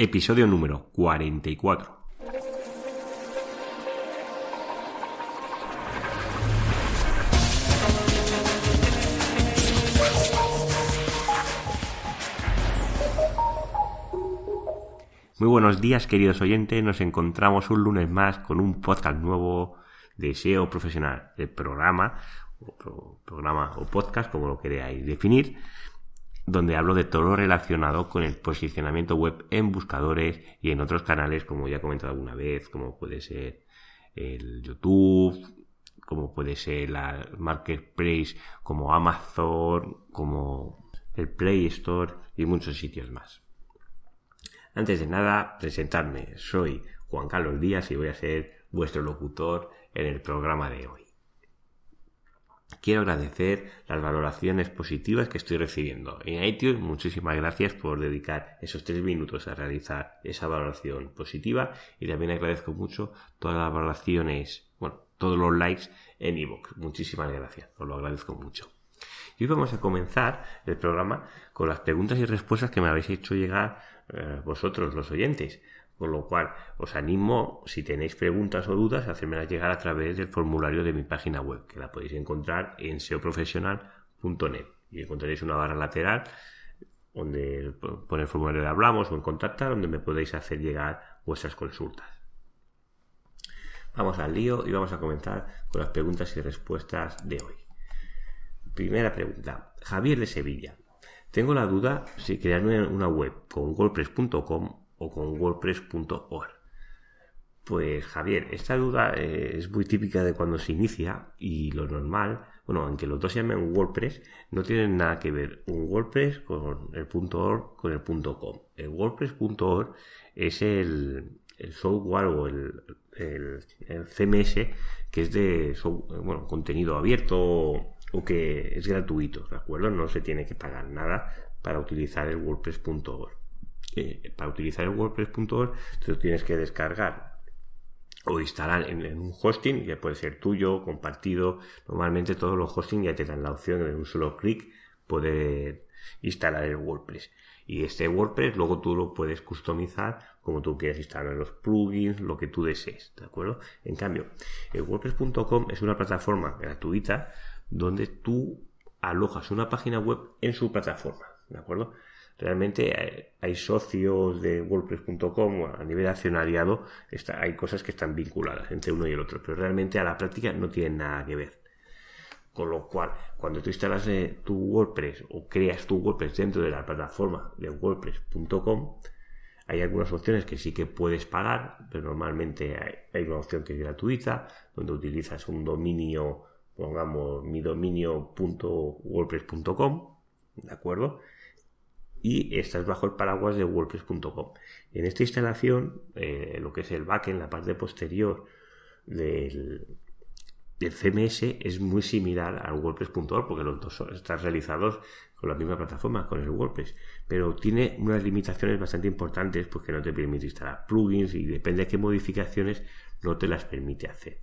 episodio número 44. Muy buenos días queridos oyentes, nos encontramos un lunes más con un podcast nuevo de SEO profesional, el programa o programa o podcast como lo queráis definir donde hablo de todo lo relacionado con el posicionamiento web en buscadores y en otros canales, como ya he comentado alguna vez, como puede ser el YouTube, como puede ser la Marketplace, como Amazon, como el Play Store y muchos sitios más. Antes de nada, presentarme. Soy Juan Carlos Díaz y voy a ser vuestro locutor en el programa de hoy. Quiero agradecer las valoraciones positivas que estoy recibiendo. En iTunes, muchísimas gracias por dedicar esos tres minutos a realizar esa valoración positiva y también agradezco mucho todas las valoraciones, bueno, todos los likes en iVoox. Muchísimas gracias, os lo agradezco mucho. Y hoy vamos a comenzar el programa con las preguntas y respuestas que me habéis hecho llegar eh, vosotros, los oyentes. Con lo cual, os animo, si tenéis preguntas o dudas, a hacérmelas llegar a través del formulario de mi página web, que la podéis encontrar en seoprofesional.net. Y encontraréis una barra lateral donde pone el formulario de hablamos o en contactar, donde me podéis hacer llegar vuestras consultas. Vamos al lío y vamos a comenzar con las preguntas y respuestas de hoy. Primera pregunta. Javier de Sevilla. Tengo la duda si crearme una web con WordPress.com o con wordpress.org. Pues Javier, esta duda eh, es muy típica de cuando se inicia y lo normal, bueno, aunque los dos se llamen WordPress, no tienen nada que ver un WordPress con el .org con el .com. El WordPress.org es el, software o el, CMS que es de bueno, contenido abierto o que es gratuito, ¿de acuerdo? No se tiene que pagar nada para utilizar el WordPress.org para utilizar el WordPress.org lo tienes que descargar o instalar en, un hosting, que puede ser tuyo, compartido. Normalmente todos los hosting ya te dan la opción de un solo clic poder instalar el WordPress. Y este WordPress luego tú lo puedes customizar como tú quieras instalar los plugins, lo que tú desees, ¿de acuerdo? En cambio, el WordPress.com es una plataforma gratuita donde tú alojas una página web en su plataforma, ¿de acuerdo? Realmente hay, socios de WordPress.com a nivel accionariado, está, hay cosas que están vinculadas entre uno y el otro, pero realmente a la práctica no tienen nada que ver. Con lo cual, cuando tú instalas eh, tu WordPress o creas tu WordPress dentro de la plataforma de WordPress.com, hay algunas opciones que sí que puedes pagar, pero normalmente hay, hay, una opción que es gratuita, donde utilizas un dominio, pongamos mi dominio.wordpress.com, ¿de acuerdo? Y estás bajo el paraguas de WordPress.com. En esta instalación, eh, lo que es el backend, la parte posterior del, del CMS es muy similar al WordPress.org porque los dos están realizados con la misma plataforma, con el WordPress, pero tiene unas limitaciones bastante importantes porque no te permite instalar plugins y depende de qué modificaciones no te las permite hacer.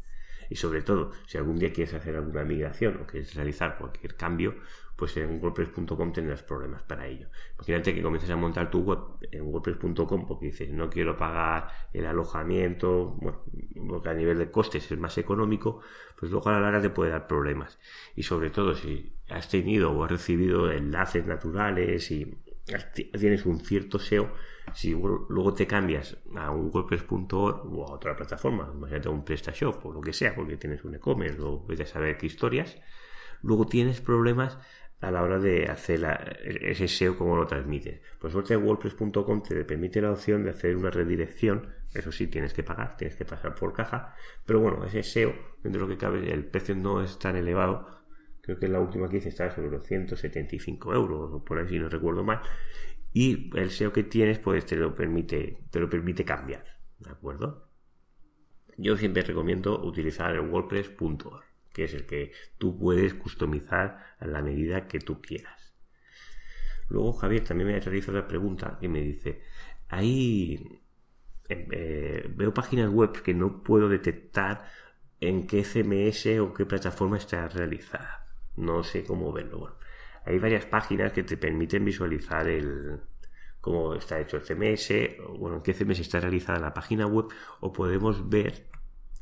Y sobre todo, si algún día quieres hacer alguna migración o quieres realizar cualquier cambio, pues en WordPress.com tendrás problemas para ello. Imagínate que comiences a montar tu web en WordPress.com porque dices, no quiero pagar el alojamiento, bueno, porque a nivel de costes es más económico, pues luego a la larga te puede dar problemas. Y sobre todo, si has tenido o has recibido enlaces naturales y tienes un cierto SEO, si luego te cambias a un WordPress.org o a otra plataforma, imagínate un PrestaShop o lo que sea, porque tienes un e-commerce o vete a saber qué historias, luego tienes problemas a la hora de hacer ese SEO como lo transmites. Por suerte WordPress.com te permite la opción de hacer una redirección, eso sí tienes que pagar, tienes que pasar por caja, pero bueno, ese SEO, dentro de lo que cabe, el precio no es tan elevado, creo que la última que hice estaba sobre los 175 euros, o por ahí si no recuerdo mal, y el SEO que tienes pues te lo permite, te lo permite cambiar, ¿de acuerdo? Yo siempre recomiendo utilizar el WordPress.org, que es el que tú puedes customizar a la medida que tú quieras. Luego Javier también me realizado la pregunta y me dice, ahí eh, veo páginas web que no puedo detectar en qué CMS o qué plataforma está realizada. No sé cómo verlo hay varias páginas que te permiten visualizar el cómo está hecho el CMS, o, bueno, en qué CMS está realizada la página web, o podemos ver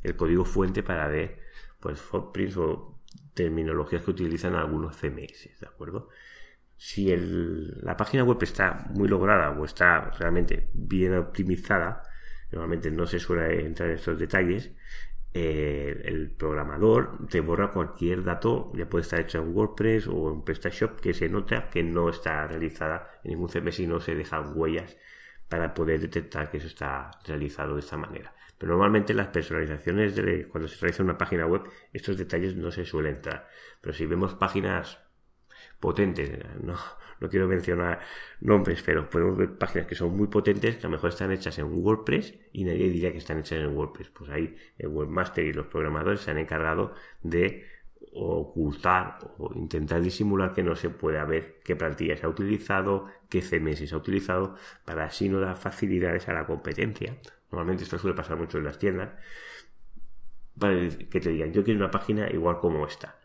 el código fuente para ver pues footprints o terminologías que utilizan algunos CMS, ¿de acuerdo? Si la página web está muy lograda o está realmente bien optimizada, normalmente no se suele entrar en estos detalles, eh, el programador te borra cualquier dato, ya puede estar hecho en WordPress o en PrestaShop, que se nota que no está realizada en ningún CMS y no se dejan huellas para poder detectar que eso está realizado de esta manera. Normalmente las personalizaciones de cuando se realiza una página web, estos detalles no se suelen entrar. Pero si vemos páginas potentes, no, no quiero mencionar nombres, pero podemos ver páginas que son muy potentes, que a lo mejor están hechas en WordPress y nadie diría que están hechas en WordPress. Pues ahí el webmaster y los programadores se han encargado de ocultar o intentar disimular que no se pueda ver qué plantilla se ha utilizado, qué CMS se ha utilizado, para así no dar facilidades a la competencia. Normalmente esto suele pasar mucho en las tiendas, para que te digan, yo quiero una página igual como esta.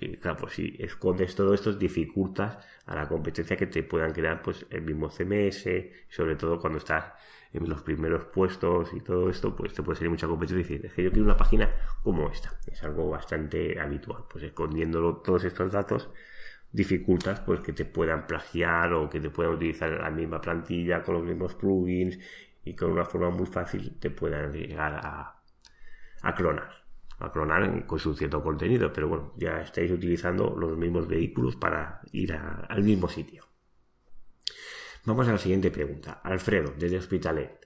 Y claro, pues si escondes todo esto, dificultas a la competencia que te puedan crear pues el mismo CMS, sobre todo cuando estás en los primeros puestos y todo esto, pues te puede salir mucha competencia y decir, que yo quiero una página como esta. Es algo bastante habitual, pues escondiendo todos estos datos dificultas pues que te puedan plagiar o que te puedan utilizar la misma plantilla con los mismos plugins y con una forma muy fácil te puedan llegar a, a clonar a clonar con su cierto contenido, pero bueno, ya estáis utilizando los mismos vehículos para ir al mismo sitio. Vamos a la siguiente pregunta. Alfredo, desde Hospitalet.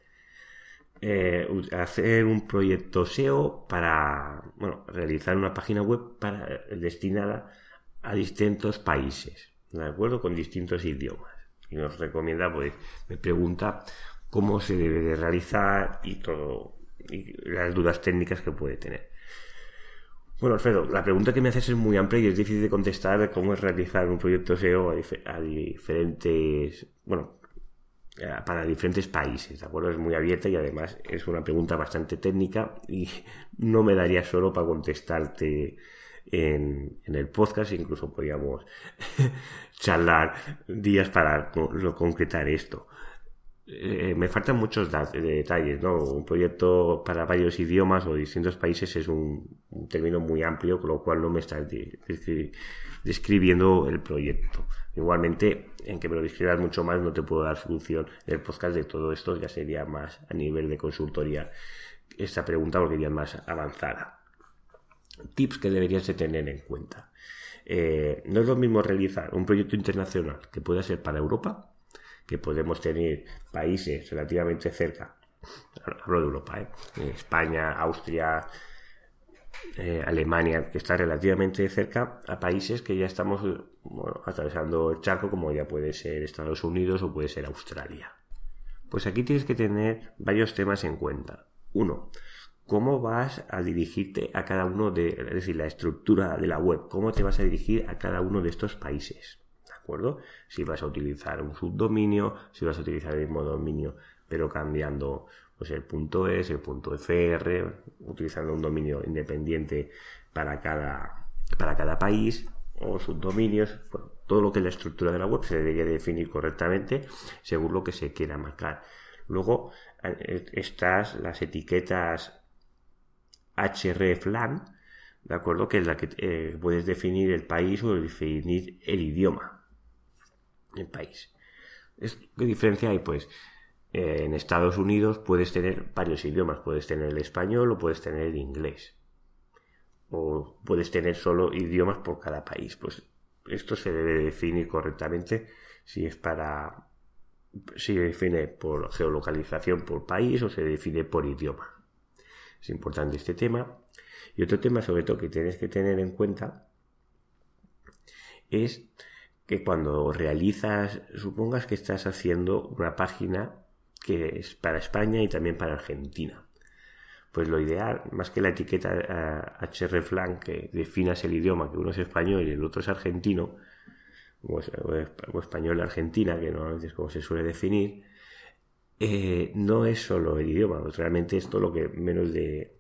Eh, hacer un proyecto SEO para bueno, realizar una página web para, destinada a distintos países, ¿de acuerdo? Con distintos idiomas. Y nos recomienda, pues, me pregunta cómo se debe de realizar y todo, y las dudas técnicas que puede tener. Bueno, Alfredo, la pregunta que me haces es muy amplia y es difícil de contestar cómo es realizar un proyecto SEO a, diferentes, bueno, para diferentes países, ¿de acuerdo? Es muy abierta y además es una pregunta bastante técnica y no me daría solo para contestarte en, en el podcast, incluso podríamos charlar días para concretar esto. Eh, me faltan muchos detalles, ¿no? Un proyecto para varios idiomas o distintos países es un, término muy amplio, con lo cual no me estás describiendo el proyecto. Igualmente, en que me lo describas mucho más, no te puedo dar solución. El podcast de todo esto ya sería más a nivel de consultoría esta pregunta porque ya es más avanzada. Tips que deberías de tener en cuenta. Eh, no es lo mismo realizar un proyecto internacional que pueda ser para Europa que podemos tener países relativamente cerca, hablo de Europa, ¿eh? España, Austria, eh, Alemania, que está relativamente cerca a países que ya estamos atravesando el charco, como ya puede ser Estados Unidos o puede ser Australia. Pues aquí tienes que tener varios temas en cuenta. Uno, cómo vas a dirigirte a cada uno de, es decir, la estructura de la web, cómo te vas a dirigir a cada uno de estos países Si vas a utilizar un subdominio, si vas a utilizar el mismo dominio, pero cambiando pues el punto .es, el punto .fr, utilizando un dominio independiente para cada, para cada país o subdominios, todo lo que es la estructura de la web se debería definir correctamente según lo que se quiera marcar. Luego eh, estas las etiquetas hreflang, ¿de acuerdo? Que es la que eh, puedes definir el país o definir el idioma el país. ¿Qué diferencia hay? Pues eh, en Estados Unidos puedes tener varios idiomas, puedes tener el español o puedes tener el inglés. O puedes tener solo idiomas por cada país. Pues esto se debe definir correctamente si es para si se define por geolocalización por país o se define por idioma. Es importante este tema. Y otro tema sobre todo que tienes que tener en cuenta es que cuando realizas, supongas que estás haciendo una página que es para España y también para Argentina. Pues lo ideal, más que la etiqueta hreflang que definas el idioma, que uno es español y el otro es argentino, o, español Argentina, que normalmente es como se suele definir, eh, no es solo el idioma, realmente esto lo que menos de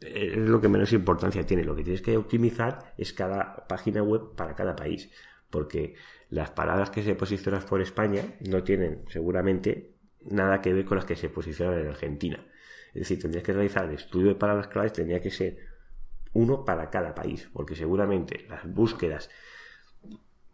es lo que menos importancia tiene. Lo que tienes que optimizar es cada página web para cada país porque las palabras que se posicionan por España no tienen seguramente nada que ver con las que se posicionan en Argentina. Es decir, tendrías que realizar el estudio de palabras claves, tendría que ser uno para cada país, porque seguramente las búsquedas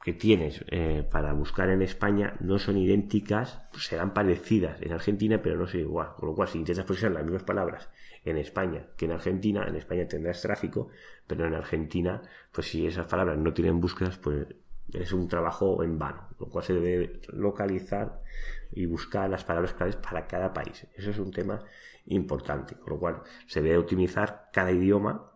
que tienes eh, para buscar en España no son idénticas, serán parecidas en Argentina, pero no son igual. Con lo cual, si intentas posicionar las mismas palabras en España que en Argentina, en España tendrás tráfico, pero en Argentina, pues si esas palabras no tienen búsquedas, pues es un trabajo en vano, lo cual se debe localizar y buscar las palabras claves para cada país. Eso es un tema importante, con lo cual se debe optimizar cada idioma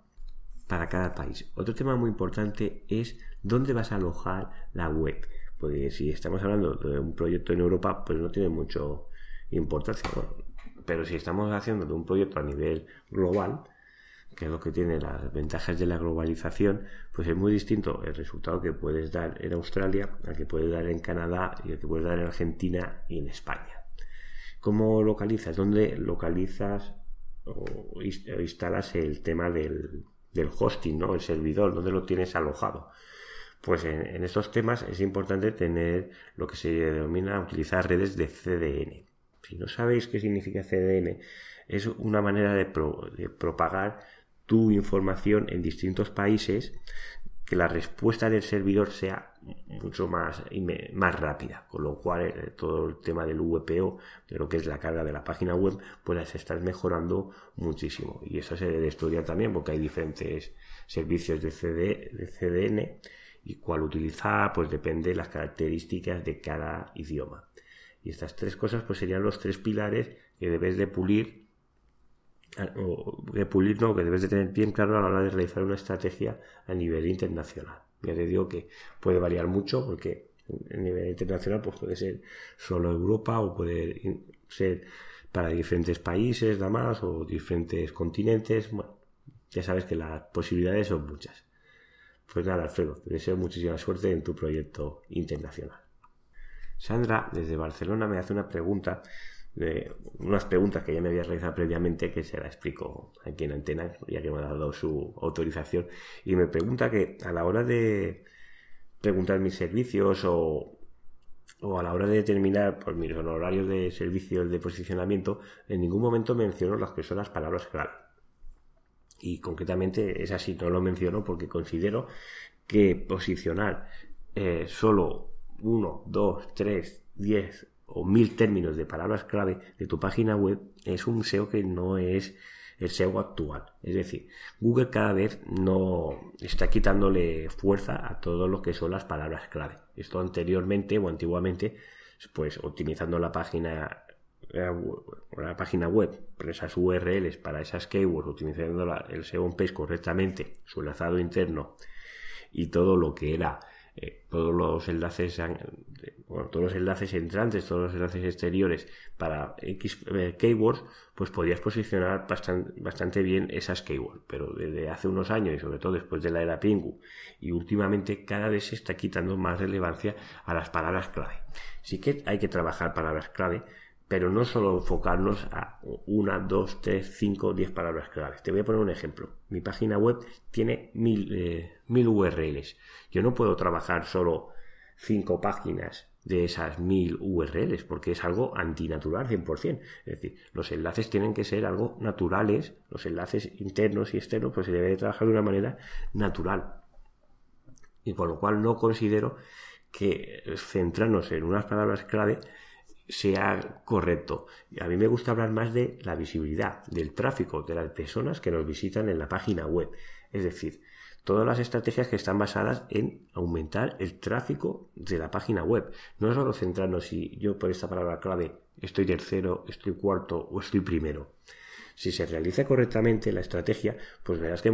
para cada país. Otro tema muy importante es dónde vas a alojar la web. Porque si estamos hablando de un proyecto en Europa, pues no tiene mucho importancia. pero si estamos haciendo de un proyecto a nivel global, que es lo que tiene las ventajas de la globalización, pues es muy distinto el resultado que puedes dar en Australia al que puedes dar en Canadá y el que puedes dar en Argentina y en España. ¿Cómo localizas? ¿Dónde localizas o instalas el tema del, hosting, ¿no? el servidor? ¿Dónde lo tienes alojado? Pues en, estos temas es importante tener lo que se denomina utilizar redes de CDN. Si no sabéis qué significa CDN, es una manera de propagar tu información en distintos países, que la respuesta del servidor sea mucho más, más rápida, con lo cual eh, todo el tema del VPO, de lo que es la carga de la página web, pues estar mejorando muchísimo. Y eso se debe estudiar también porque hay diferentes servicios de, CD, de CDN y cuál utilizar, pues depende de las características de cada idioma. Y estas tres cosas pues serían los tres pilares que debes de pulir o de pulir no, que debes de tener bien claro a la hora de realizar una estrategia a nivel internacional. Ya te digo que puede variar mucho porque a nivel internacional pues puede ser solo Europa o puede ser para diferentes países nada más o diferentes continentes. Bueno, ya sabes que las posibilidades son muchas. Pues nada, Alfredo, te deseo muchísima suerte en tu proyecto internacional. Sandra, desde Barcelona, me hace una pregunta unas preguntas que ya me había realizado previamente que se la explico aquí en antena, ya que me ha dado su autorización. Y me pregunta que a la hora de preguntar mis servicios o, o a la hora de determinar pues, mis honorarios de servicios de posicionamiento, en ningún momento menciono las que son las palabras clave. Y concretamente es así, no lo menciono porque considero que posicionar eh, solo uno, dos, tres, diez o mil términos de palabras clave de tu página web es un SEO que no es el SEO actual. Es decir, Google cada vez no está quitándole fuerza a todo lo que son las palabras clave. Esto anteriormente o antiguamente, pues optimizando la página la página web, esas URLs para esas keywords, utilizando el SEO on page correctamente, su enlazado interno y todo lo que era eh, todos los enlaces todos los enlaces entrantes, todos los enlaces exteriores para X eh, keywords, pues podías posicionar bastante, bien esas keywords. Pero desde hace unos años y sobre todo después de la era Pingu y últimamente cada vez se está quitando más relevancia a las palabras clave. Sí que hay que trabajar palabras clave, pero no solo enfocarnos a una, dos, tres, cinco, diez palabras claves. Te voy a poner un ejemplo. Mi página web tiene mil, eh, mil URLs. Yo no puedo trabajar solo cinco páginas de esas mil URLs porque es algo antinatural 100%. Es decir, los enlaces tienen que ser algo naturales, los enlaces internos y externos pues se debe trabajar de una manera natural. Y por lo cual no considero que centrarnos en unas palabras clave sea correcto. A mí me gusta hablar más de la visibilidad, del tráfico, de las personas que nos visitan en la página web. Es decir, todas las estrategias que están basadas en aumentar el tráfico de la página web. No solo centrarnos si yo por esta palabra clave estoy tercero, estoy cuarto o estoy primero. Si se realiza correctamente la estrategia, pues verás que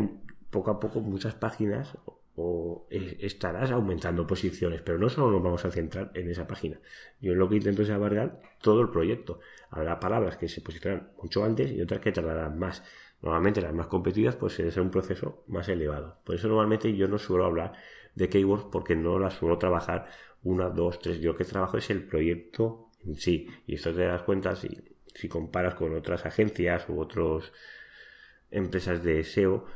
poco a poco muchas páginas o estarás aumentando posiciones, pero no solo nos vamos a centrar en esa página. Yo lo que intento es abarcar todo el proyecto. Habrá palabras que se posicionarán mucho antes y otras que tardarán más. Normalmente las más competidas pues ser un proceso más elevado. Por eso normalmente yo no suelo hablar de keywords porque no las suelo trabajar una, dos, tres. Yo que trabajo es el proyecto en sí. Y esto te das cuenta si, si comparas con otras agencias u otras empresas de SEO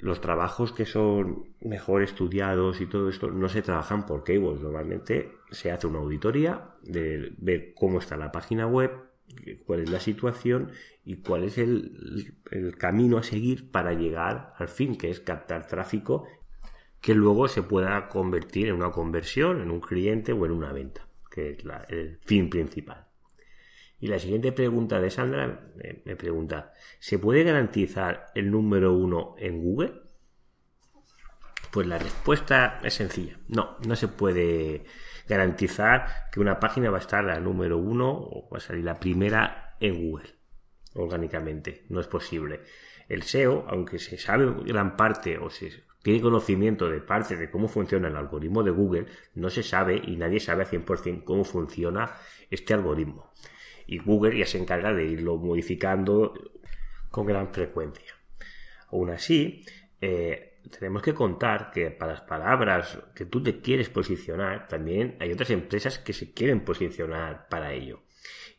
los trabajos que son mejor estudiados y todo esto no se trabajan por keywords. Normalmente se hace una auditoría de ver cómo está la página web, cuál es la situación y cuál es el, el camino a seguir para llegar al fin, que es captar tráfico que luego se pueda convertir en una conversión, en un cliente o en una venta, que es el fin principal. Y la siguiente pregunta de Sandra me pregunta, ¿se puede garantizar el número uno en Google? Pues la respuesta es sencilla. No, no se puede garantizar que una página va a estar la número uno o va a salir la primera en Google orgánicamente. No es posible. El SEO, aunque se sabe gran parte o se tiene conocimiento de parte de cómo funciona el algoritmo de Google, no se sabe y nadie sabe a 100% cómo funciona este algoritmo. Y Google ya se encarga de irlo modificando con gran frecuencia. Aún así, eh, tenemos que contar que para las palabras que tú te quieres posicionar, también hay otras empresas que se quieren posicionar para ello.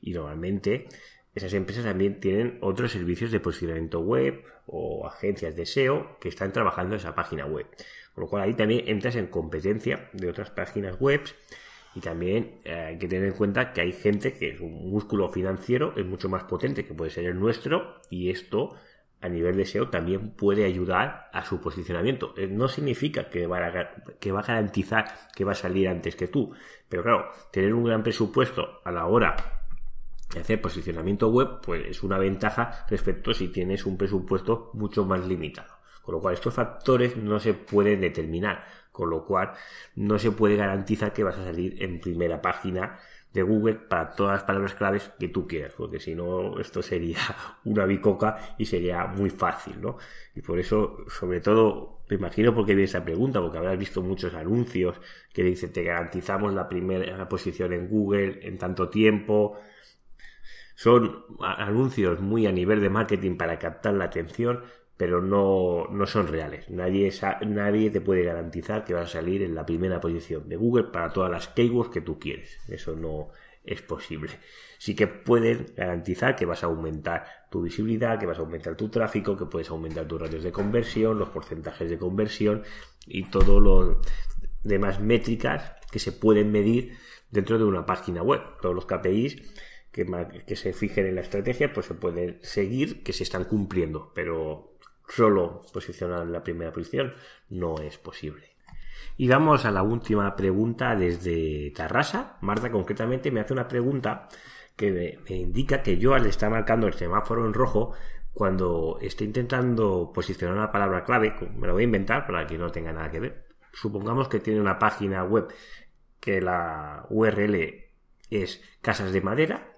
Y normalmente esas empresas también tienen otros servicios de posicionamiento web o agencias de SEO que están trabajando en esa página web. Con lo cual ahí también entras en competencia de otras páginas web y también eh, hay que tener en cuenta que hay gente que es un músculo financiero, es mucho más potente que puede ser el nuestro y esto a nivel de SEO también puede ayudar a su posicionamiento. Eh, no significa que va, a, que va a garantizar que va a salir antes que tú, pero claro, tener un gran presupuesto a la hora hacer posicionamiento web, pues es una ventaja respecto si tienes un presupuesto mucho más limitado. Con lo cual estos factores no se pueden determinar, con lo cual no se puede garantizar que vas a salir en primera página de Google para todas las palabras claves que tú quieras, porque si no esto sería una bicoca y sería muy fácil, ¿no? Y por eso, sobre todo, me imagino porque vi esa pregunta, porque habrás visto muchos anuncios que dicen te garantizamos la primera posición en Google en tanto tiempo, son anuncios muy a nivel de marketing para captar la atención, pero no, no son reales. Nadie, nadie te puede garantizar que vas a salir en la primera posición de Google para todas las keywords que tú quieres. Eso no es posible. Sí que pueden garantizar que vas a aumentar tu visibilidad, que vas a aumentar tu tráfico, que puedes aumentar tus radios de conversión, los porcentajes de conversión y todas las demás métricas que se pueden medir dentro de una página web. Todos los KPIs que, se fijen en la estrategia, pues se puede seguir que se están cumpliendo, pero solo posicionar en la primera posición no es posible. Y vamos a la última pregunta desde Tarrasa. Marta concretamente me hace una pregunta que me, indica que yo al estar marcando el semáforo en rojo cuando esté intentando posicionar una palabra clave, me lo voy a inventar para que no tenga nada que ver. Supongamos que tiene una página web que la URL es casas de madera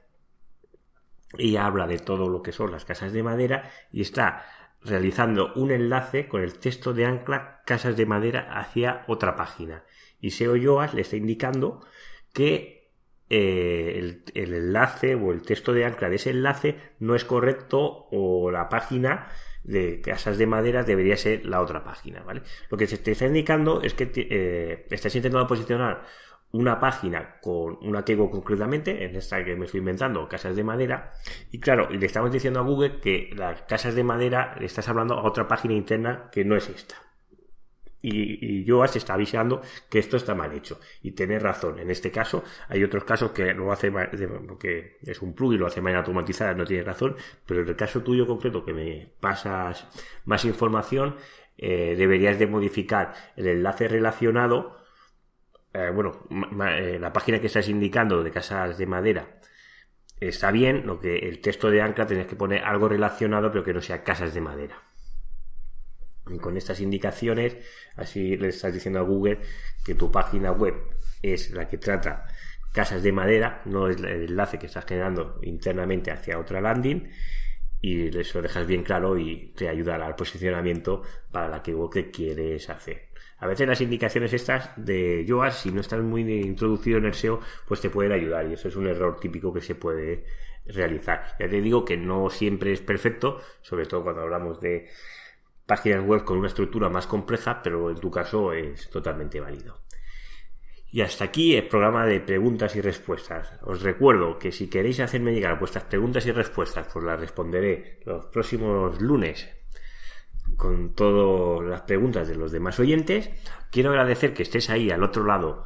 y habla de todo lo que son las casas de madera y está realizando un enlace con el texto de ancla casas de madera hacia otra página. Y SEO Yoas le está indicando que eh, el, enlace o el texto de ancla de ese enlace no es correcto o la página de casas de madera debería ser la otra página, ¿vale? Lo que se te está indicando es que eh, estás intentando posicionar una página con una keyword concretamente, en esta que me estoy inventando, casas de madera, y claro, le estamos diciendo a Google que las casas de madera le estás hablando a otra página interna que no es esta. Y, y Yoast está avisando que esto está mal hecho. Y tiene razón. En este caso, hay otros casos que lo hace porque es un plugin, lo hace manera automatizada, no tiene razón. Pero en el caso tuyo concreto, que me pasas más información, eh, deberías de modificar el enlace relacionado eh, bueno, eh, la página que estás indicando de casas de madera está bien, lo que el texto de ancla tienes que poner algo relacionado, pero que no sea casas de madera. Y con estas indicaciones, así le estás diciendo a Google que tu página web es la que trata casas de madera, no es el enlace que estás generando internamente hacia otra landing y eso lo dejas bien claro y te ayudará al posicionamiento para la que quieres hacer. A veces las indicaciones estas de Yoast, si no estás muy introducido en el SEO, pues te pueden ayudar y eso es un error típico que se puede realizar. Ya te digo que no siempre es perfecto, sobre todo cuando hablamos de páginas web con una estructura más compleja, pero en tu caso es totalmente válido. Y hasta aquí el programa de preguntas y respuestas. Os recuerdo que si queréis hacerme llegar vuestras preguntas y respuestas, pues las responderé los próximos lunes con todas las preguntas de los demás oyentes. Quiero agradecer que estés ahí al otro lado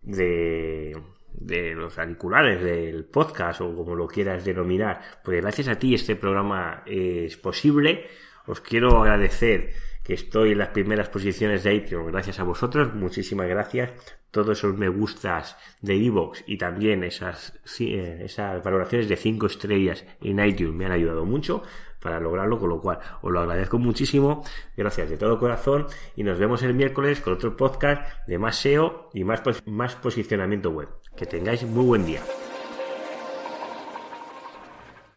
de, de los auriculares del podcast o como lo quieras denominar, pues gracias a ti este programa es posible. Os quiero agradecer estoy en las primeras posiciones de iTunes gracias a vosotros. Muchísimas gracias. Todos esos me gustas de Evox y también esas, eh, esas valoraciones de 5 estrellas en iTunes me han ayudado mucho para lograrlo, con lo cual os lo agradezco muchísimo. Gracias de todo corazón y nos vemos el miércoles con otro podcast de más SEO y más, más posicionamiento web. Que tengáis muy buen día.